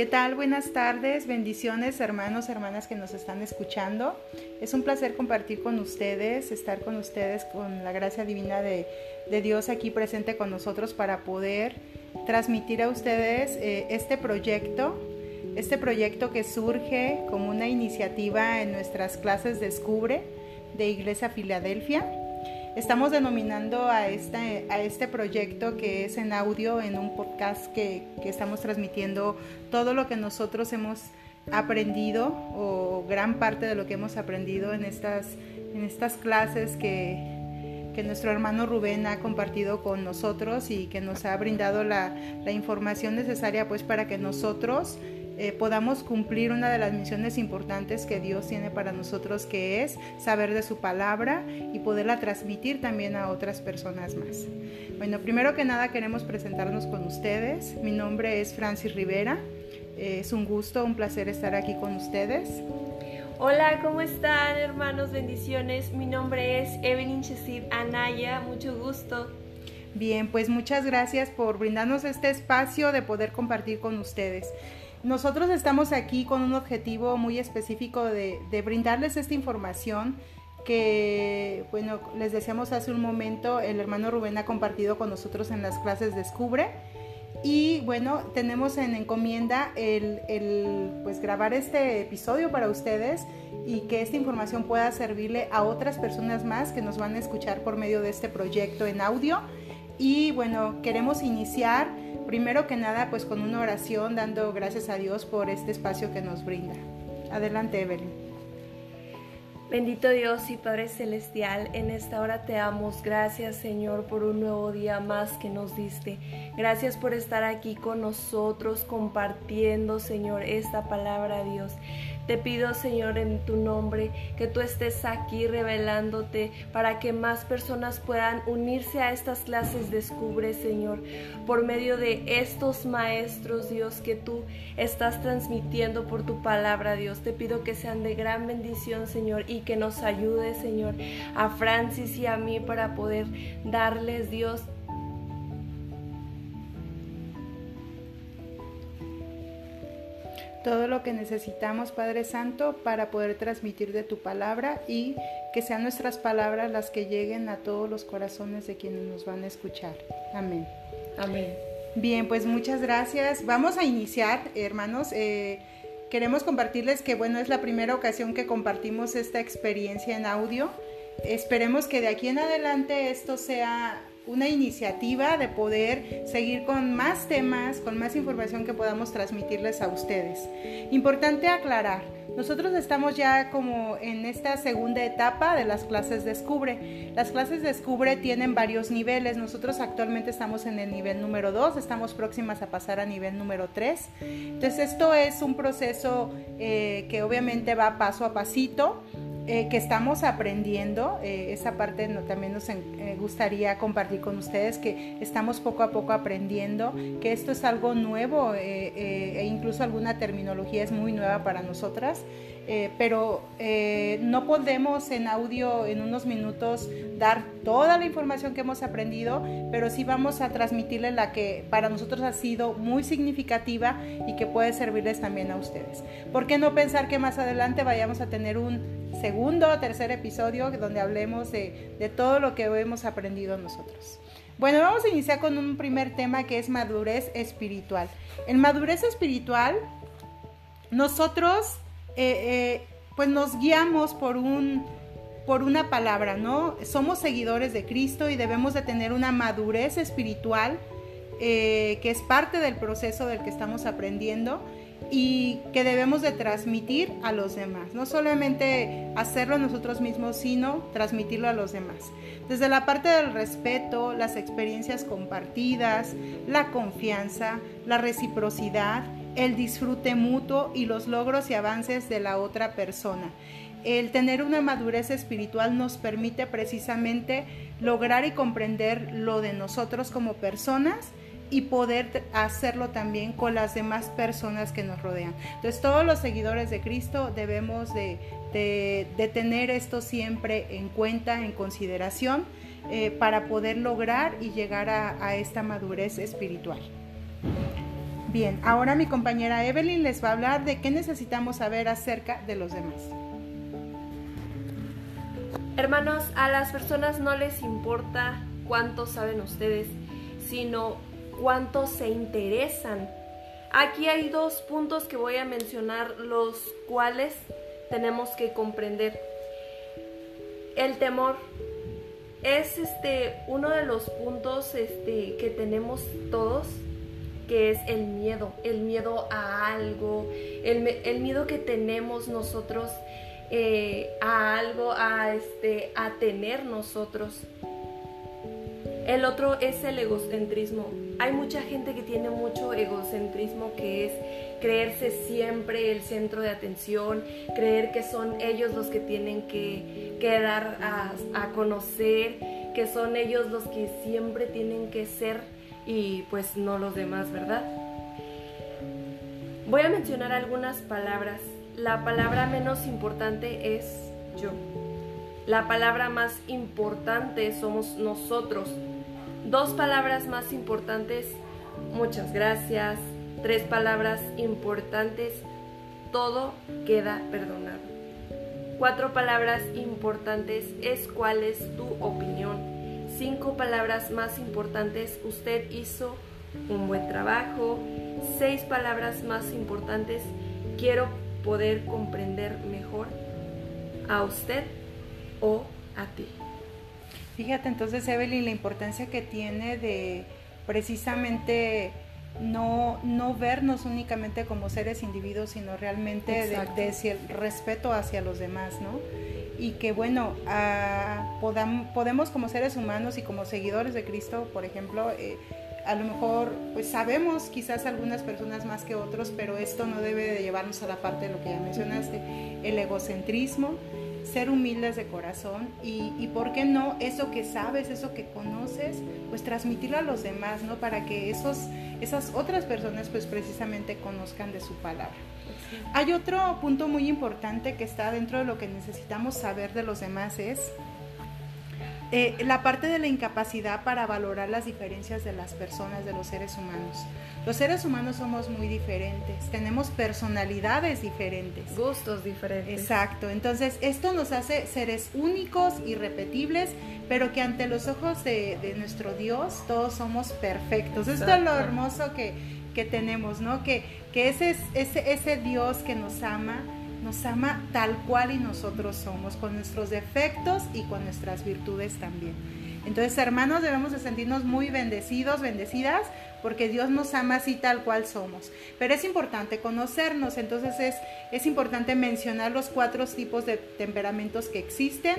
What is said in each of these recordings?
¿Qué tal? Buenas tardes, bendiciones hermanos, hermanas que nos están escuchando. Es un placer compartir con ustedes, estar con ustedes con la gracia divina de, Dios aquí presente con nosotros para poder transmitir a ustedes eh, este proyecto, este proyecto que surge como una iniciativa en nuestras clases Descubre de Iglesia Filadelfia Estamos denominando a este, a este proyecto que es en audio, en un podcast que, estamos transmitiendo todo lo que nosotros hemos aprendido o gran parte de lo que hemos aprendido en estas, en estas clases que, que nuestro hermano Rubén ha compartido con nosotros y que nos ha brindado la, la información necesaria pues para que nosotros eh, podamos cumplir una de las misiones importantes que Dios tiene para nosotros, que es saber de su palabra y poderla transmitir también a otras personas más. Bueno, primero que nada queremos presentarnos con ustedes. Mi nombre es Francis Rivera. Eh, es un gusto, un placer estar aquí con ustedes. Hola, ¿cómo están hermanos? Bendiciones. Mi nombre es Evelyn Chesid Anaya. Mucho gusto. Bien, pues muchas gracias por brindarnos este espacio de poder compartir con ustedes. Nosotros estamos aquí con un objetivo muy específico de, brindarles esta información que, bueno, les decíamos hace un momento, el hermano Rubén ha compartido con nosotros en las clases Descubre. Y bueno, tenemos en encomienda el, el, pues grabar este episodio para ustedes y que esta información pueda servirle a otras personas más que nos van a escuchar por medio de este proyecto en audio. Y bueno, queremos iniciar primero que nada pues con una oración dando gracias a Dios por este espacio que nos brinda. Adelante Evelyn. Bendito Dios y Padre Celestial, en esta hora te damos gracias Señor por un nuevo día más que nos diste. Gracias por estar aquí con nosotros compartiendo Señor esta palabra Dios. Te pido, Señor, en tu nombre, que tú estés aquí revelándote para que más personas puedan unirse a estas clases Descubre, Señor, por medio de estos maestros, Dios, que tú estás transmitiendo por tu palabra, Dios. Te pido que sean de gran bendición, Señor, y que nos ayude, Señor, a Francis y a mí para poder darles, Dios, todo lo que necesitamos, Padre Santo, para poder transmitir de tu palabra y que sean nuestras palabras las que lleguen a todos los corazones de quienes nos van a escuchar. Amén. Amén. Bien, pues muchas gracias. Vamos a iniciar, hermanos. Eh, queremos compartirles que, bueno, es la primera ocasión que compartimos esta experiencia en audio. Esperemos que de aquí en adelante esto sea una iniciativa de poder seguir con más temas, con más información que podamos transmitirles a ustedes. Importante aclarar, nosotros estamos ya como en esta segunda etapa de las clases Descubre. Las clases Descubre tienen varios niveles. Nosotros actualmente estamos en el nivel número 2, estamos próximas a pasar a nivel número 3. Entonces esto es un proceso eh, que obviamente va paso a pasito. Eh, que estamos aprendiendo. Eh, esa parte no, también nos eh, gustaría compartir con ustedes que estamos poco a poco aprendiendo, que esto es algo nuevo e incluso alguna terminología es muy nueva para nosotras. Eh, pero eh, no podemos en audio en unos minutos dar toda la información que hemos aprendido, pero sí vamos a transmitirle la que para nosotros ha sido muy significativa y que puede servirles también a ustedes. ¿Por qué no pensar que más adelante vayamos a tener un segundo o tercer episodio donde hablemos de, de todo lo que hemos aprendido nosotros? Bueno, vamos a iniciar con un primer tema que es madurez espiritual. En madurez espiritual, nosotros eh, eh, pues nos guiamos por un por una palabra, ¿no? Somos seguidores de Cristo y debemos de tener una madurez espiritual eh, que es parte del proceso del que estamos aprendiendo y que debemos de transmitir a los demás. No solamente hacerlo nosotros mismos, sino transmitirlo a los demás. Desde la parte del respeto, las experiencias compartidas, la confianza, la reciprocidad, el disfrute mutuo y los logros y avances de la otra persona. El tener una madurez espiritual nos permite precisamente lograr y comprender lo de nosotros como personas y poder hacerlo también con las demás personas que nos rodean. Entonces todos los seguidores de Cristo debemos de, tener esto siempre en cuenta, en consideración, eh, para poder lograr y llegar a esta madurez espiritual. Bien, ahora mi compañera Evelyn les va a hablar de qué necesitamos saber acerca de los demás. Hermanos, a las personas no les importa cuánto saben ustedes, sino cuánto se interesan. Aquí hay dos puntos que voy a mencionar, los cuales tenemos que comprender. El temor es este uno de los puntos este, que tenemos todos que es el miedo, el miedo a algo, el, miedo que tenemos nosotros eh, a algo, a, este, a tener nosotros. El otro es el egocentrismo. Hay mucha gente que tiene mucho egocentrismo que es creerse siempre el centro de atención, creer que son ellos los que tienen que, dar a, a conocer, que son ellos los que siempre tienen que ser y pues no los demás, ¿verdad? Voy a mencionar algunas palabras. La palabra menos importante es yo. La palabra más importante somos nosotros. Dos palabras más importantes, muchas gracias. Tres palabras importantes, todo queda perdonado. Cuatro palabras importantes es cuál es tu opinión cinco palabras más importantes, usted hizo un buen trabajo. Seis palabras más importantes, quiero poder comprender mejor a usted o a ti. Fíjate entonces, Evelyn, la importancia que tiene de precisamente no, no vernos únicamente como seres individuos, sino realmente de, el respeto hacia los demás, ¿no? y que bueno, ah, podemos como seres humanos y como seguidores de Cristo, por ejemplo, eh, a lo mejor pues sabemos quizás algunas personas más que otros, pero esto no debe de llevarnos a la parte de lo que ya mencionaste, el egocentrismo, ser humildes de corazón y, y por qué no eso que sabes, eso que conoces, pues transmitirlo a los demás, ¿no? Para que esos, esas otras personas pues precisamente conozcan de su palabra. Hay otro punto muy importante que está dentro de lo que necesitamos saber de los demás es eh, la parte de la incapacidad para valorar las diferencias de las personas, de los seres humanos. Los seres humanos somos muy diferentes, tenemos personalidades diferentes. Gustos diferentes. Exacto, entonces esto nos hace seres únicos, irrepetibles, pero que ante los ojos de, nuestro Dios todos somos perfectos. Esto es lo hermoso que, que tenemos, ¿no? Que, que ese, ese, ese Dios que nos ama, nos ama tal cual y nosotros somos, con nuestros defectos y con nuestras virtudes también. Entonces, hermanos, debemos de sentirnos muy bendecidos, bendecidas, porque Dios nos ama así tal cual somos. Pero es importante conocernos, entonces es, es importante mencionar los cuatro tipos de temperamentos que existen,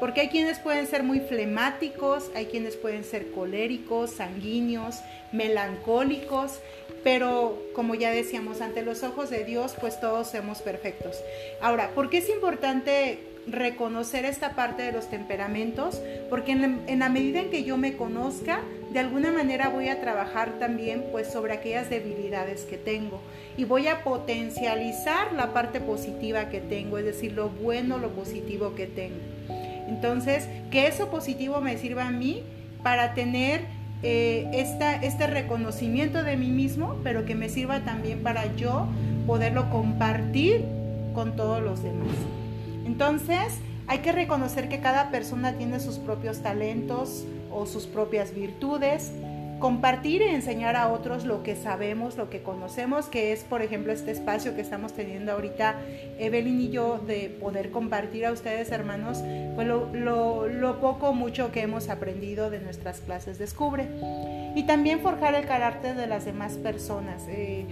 porque hay quienes pueden ser muy flemáticos, hay quienes pueden ser coléricos, sanguíneos, melancólicos, pero como ya decíamos, ante los ojos de Dios, pues todos somos perfectos. Ahora, ¿por qué es importante reconocer esta parte de los temperamentos? Porque en la, medida en que yo me conozca, de alguna manera voy a trabajar también pues sobre aquellas debilidades que tengo y voy a potencializar la parte positiva que tengo, es decir, lo bueno, lo positivo que tengo. Entonces, que eso positivo me sirva a mí para tener eh, este reconocimiento de mí mismo, pero que me sirva también para yo poderlo compartir con todos los demás. Entonces, hay que reconocer que cada persona tiene sus propios talentos o sus propias virtudes compartir y enseñar a otros lo que sabemos, lo que conocemos, que es, por ejemplo, este espacio que estamos teniendo ahorita Evelyn y yo, de poder compartir a ustedes, hermanos, pues lo, lo, poco o mucho que hemos aprendido de nuestras clases Descubre. Y también forjar el carácter de las demás personas. Eh,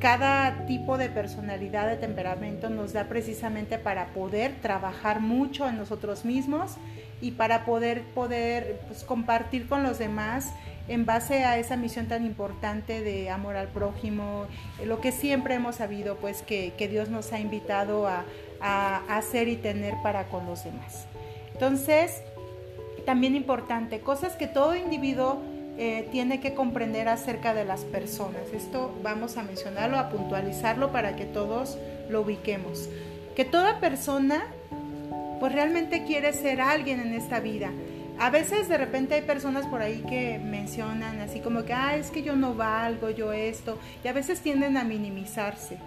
cada tipo de personalidad, de temperamento nos da precisamente para poder trabajar mucho en nosotros mismos y para poder, poder pues, compartir con los demás en base a esa misión tan importante de amor al prójimo, lo que siempre hemos sabido, pues que, Dios nos ha invitado a, hacer y tener para con los demás. Entonces, también importante, cosas que todo individuo eh, tiene que comprender acerca de las personas. Esto vamos a mencionarlo, a puntualizarlo para que todos lo ubiquemos. Que toda persona pues realmente quiere ser alguien en esta vida a veces de repente hay personas por ahí que mencionan así como que, ah, es que yo no valgo, yo esto, y a veces tienden a minimizarse.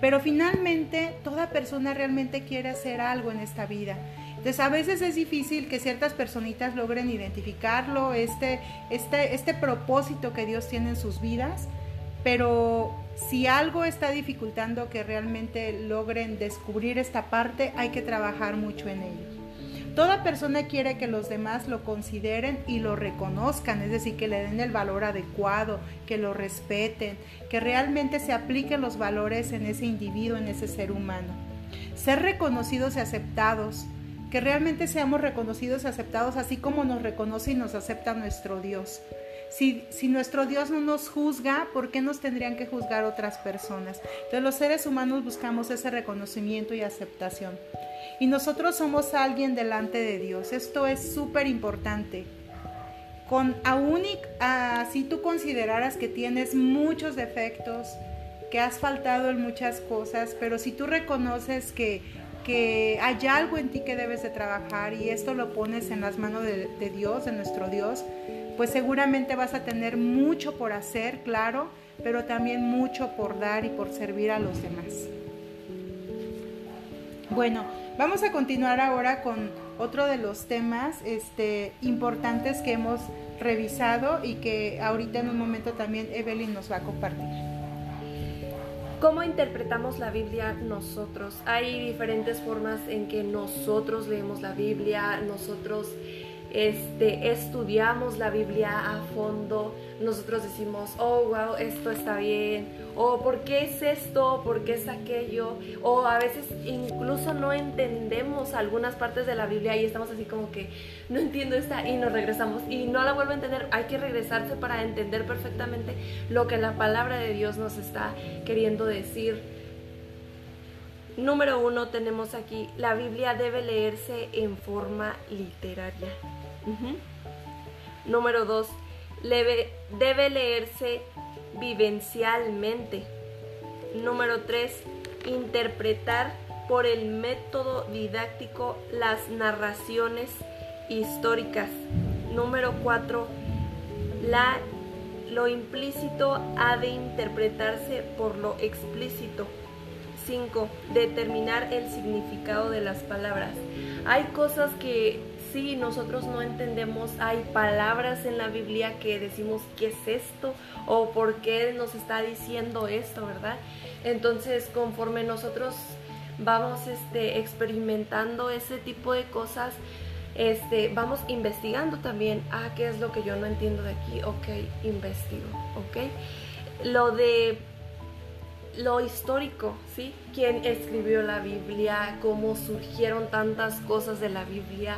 Pero finalmente toda persona realmente quiere hacer algo en esta vida. Entonces a veces es difícil que ciertas personitas logren identificarlo, este, este, este propósito que Dios tiene en sus vidas, pero si algo está dificultando que realmente logren descubrir esta parte, hay que trabajar mucho en ello. Toda persona quiere que los demás lo consideren y lo reconozcan, es decir, que le den el valor adecuado, que lo respeten, que realmente se apliquen los valores en ese individuo, en ese ser humano. Ser reconocidos y aceptados, que realmente seamos reconocidos y aceptados así como nos reconoce y nos acepta nuestro Dios. Si, si, nuestro Dios no nos juzga, ¿por qué nos tendrían que juzgar otras personas? Entonces los seres humanos buscamos ese reconocimiento y aceptación y nosotros somos alguien delante de Dios. Esto es súper importante. Con aún y así tú consideraras que tienes muchos defectos, que has faltado en muchas cosas, pero si tú reconoces que, hay algo en ti que debes de trabajar y esto lo pones en las manos de Dios, de nuestro Dios, pues seguramente vas a tener mucho por hacer, claro, pero también mucho por dar y por servir a los demás. Bueno, Vamos a continuar ahora con otro de los temas este, importantes que hemos revisado y que ahorita en un momento también Evelyn nos va a compartir. ¿Cómo interpretamos la Biblia nosotros? Hay diferentes formas en que nosotros leemos la Biblia, nosotros este, estudiamos la Biblia a fondo, nosotros decimos, oh, wow, esto está bien, o por qué es esto, por qué es aquello, o a veces incluso no entendemos algunas partes de la Biblia y estamos así como que no entiendo esta y nos regresamos y no la vuelvo a entender. Hay que regresarse para entender perfectamente lo que la palabra de Dios nos está queriendo decir. Número uno tenemos aquí, la Biblia debe leerse en forma literaria. Número dos, debe leerse vivencialmente. Número 3. Interpretar por el método didáctico las narraciones históricas. Número 4. La, lo implícito ha de interpretarse por lo explícito. 5. Determinar el significado de las palabras. Hay cosas que si nosotros no entendemos, hay palabras en la Biblia que decimos, ¿qué es esto? ¿O por qué nos está diciendo esto, verdad? Entonces, conforme nosotros vamos este, experimentando ese tipo de cosas, este, vamos investigando también, ah, ¿qué es lo que yo no entiendo de aquí? Ok, investigo, ok. Lo de lo histórico, ¿sí? ¿Quién escribió la Biblia? ¿Cómo surgieron tantas cosas de la Biblia?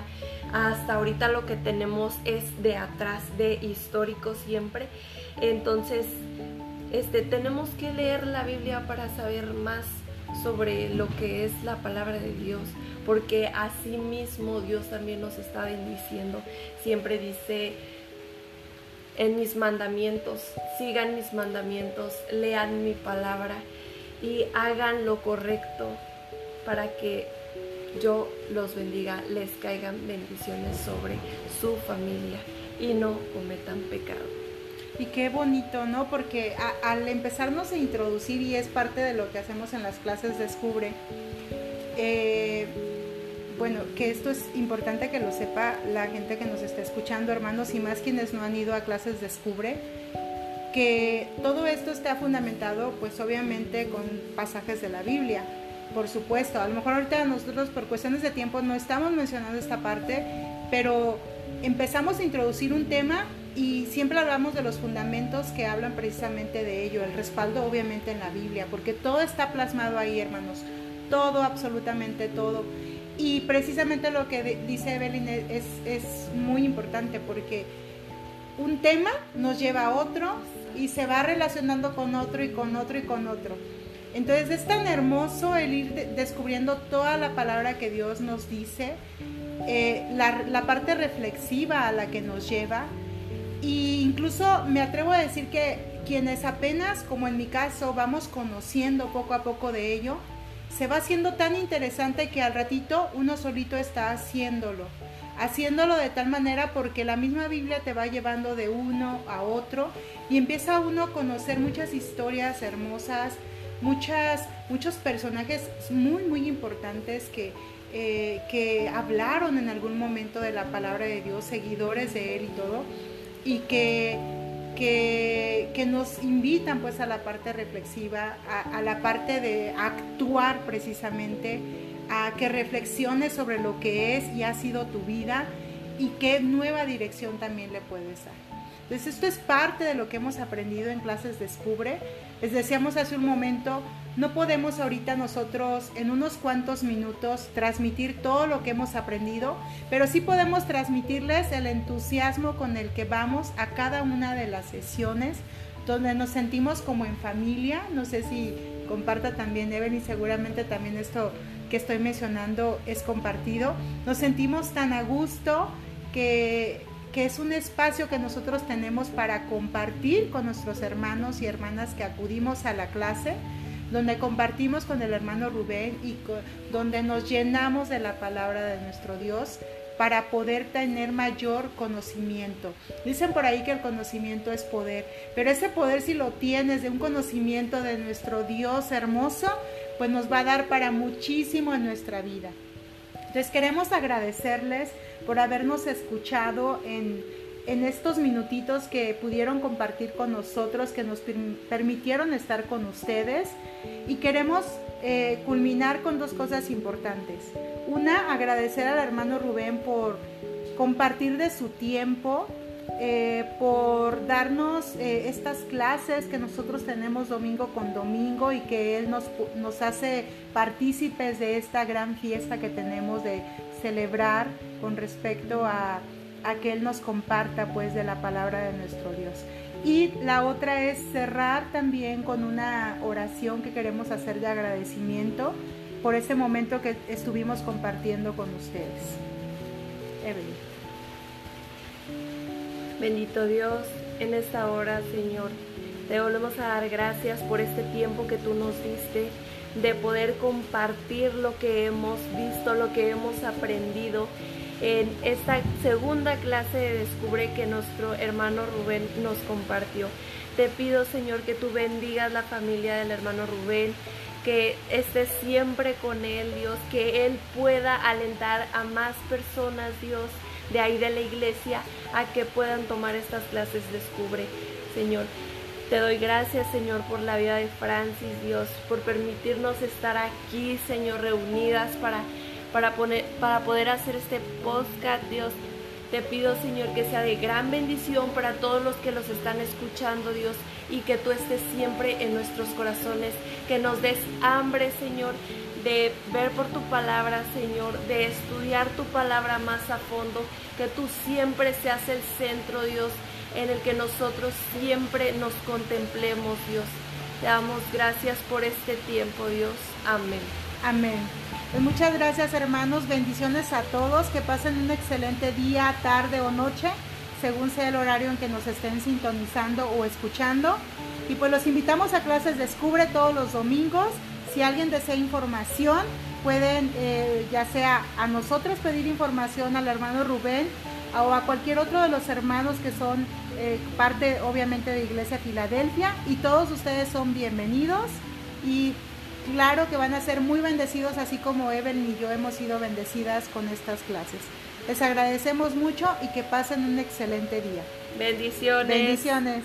Hasta ahorita lo que tenemos es de atrás, de histórico siempre. Entonces, este, tenemos que leer la Biblia para saber más sobre lo que es la palabra de Dios, porque así mismo Dios también nos está bendiciendo. Siempre dice, en mis mandamientos, sigan mis mandamientos, lean mi palabra y hagan lo correcto para que yo los bendiga, les caigan bendiciones sobre su familia y no cometan pecado. Y qué bonito, ¿no? Porque al empezarnos a introducir, y es parte de lo que hacemos en las clases Descubre, eh, bueno, que esto es importante que lo sepa la gente que nos está escuchando, hermanos, y más quienes no han ido a clases Descubre, que todo esto está fundamentado, pues obviamente, con pasajes de la Biblia. Por supuesto, a lo mejor ahorita nosotros por cuestiones de tiempo no estamos mencionando esta parte, pero empezamos a introducir un tema y siempre hablamos de los fundamentos que hablan precisamente de ello, el respaldo obviamente en la Biblia, porque todo está plasmado ahí, hermanos, todo, absolutamente todo. Y precisamente lo que dice Evelyn es, muy importante porque un tema nos lleva a otro y se va relacionando con otro y con otro y con otro. Entonces es tan hermoso el ir descubriendo toda la palabra que Dios nos dice, eh, la, la, parte reflexiva a la que nos lleva. E incluso me atrevo a decir que quienes apenas, como en mi caso, vamos conociendo poco a poco de ello, se va haciendo tan interesante que al ratito uno solito está haciéndolo. haciéndolo de tal manera porque la misma Biblia te va llevando de uno a otro y empieza uno a conocer muchas historias hermosas, muchas, muchos personajes muy, muy importantes que, eh, que hablaron en algún momento de la palabra de Dios, seguidores de Él y todo, y que, que, nos invitan pues a la parte reflexiva, a, a la parte de actuar precisamente a que reflexiones sobre lo que es y ha sido tu vida y qué nueva dirección también le puedes dar. Entonces esto es parte de lo que hemos aprendido en clases Descubre. Les decíamos hace un momento, no podemos ahorita nosotros en unos cuantos minutos transmitir todo lo que hemos aprendido, pero sí podemos transmitirles el entusiasmo con el que vamos a cada una de las sesiones, donde nos sentimos como en familia. No sé si comparta también Evelyn, seguramente también esto que estoy mencionando es compartido. Nos sentimos tan a gusto que, que es un espacio que nosotros tenemos para compartir con nuestros hermanos y hermanas que acudimos a la clase donde compartimos con el hermano Rubén y donde nos llenamos de la palabra de nuestro Dios para poder tener mayor conocimiento. Dicen por ahí que el conocimiento es poder, pero ese poder si lo tienes de un conocimiento de nuestro Dios hermoso, pues nos va a dar para muchísimo en nuestra vida. Entonces queremos agradecerles por habernos escuchado en, en estos minutitos que pudieron compartir con nosotros, que nos permitieron estar con ustedes y queremos eh, culminar con dos cosas importantes. Una, agradecer al hermano Rubén por compartir de su tiempo, eh, por darnos eh, estas clases que nosotros tenemos domingo con domingo y que Él nos, nos hace partícipes de esta gran fiesta que tenemos de celebrar con respecto a, a que Él nos comparta pues de la palabra de nuestro Dios. Y la otra es cerrar también con una oración que queremos hacer de agradecimiento por este momento que estuvimos compartiendo con ustedes. Evelyn. Bendito Dios, en esta hora, Señor, te volvemos a dar gracias por este tiempo que tú nos diste de poder compartir lo que hemos visto, lo que hemos aprendido en esta segunda clase de Descubre que nuestro hermano Rubén nos compartió. Te pido, Señor, que tú bendigas la familia del hermano Rubén, que estés siempre con él, Dios, que él pueda alentar a más personas, Dios, de ahí de la iglesia, a que puedan tomar estas clases Descubre, Señor. Te doy gracias, Señor, por la vida de Francis, Dios, por permitirnos estar aquí, Señor, reunidas para para, poner, para poder hacer este podcast, Dios. Te pido, Señor, que sea de gran bendición para todos los que los están escuchando, Dios, y que tú estés siempre en nuestros corazones, que nos des hambre, Señor, de ver por tu palabra, Señor, de estudiar tu palabra más a fondo, que tú siempre seas el centro, Dios, en el que nosotros siempre nos contemplemos, Dios. Te damos gracias por este tiempo, Dios. Amén. Amén. Pues muchas gracias hermanos, bendiciones a todos, que pasen un excelente día, tarde o noche, según sea el horario en que nos estén sintonizando o escuchando. Y pues los invitamos a clases Descubre todos los domingos. Si alguien desea información, pueden eh, ya sea a nosotros pedir información al hermano Rubén o a cualquier otro de los hermanos que son eh, parte obviamente de Iglesia Filadelfia y todos ustedes son bienvenidos y claro que van a ser muy bendecidos, así como Evelyn y yo hemos sido bendecidas con estas clases. Les agradecemos mucho y que pasen un excelente día. Bendiciones. Bendiciones.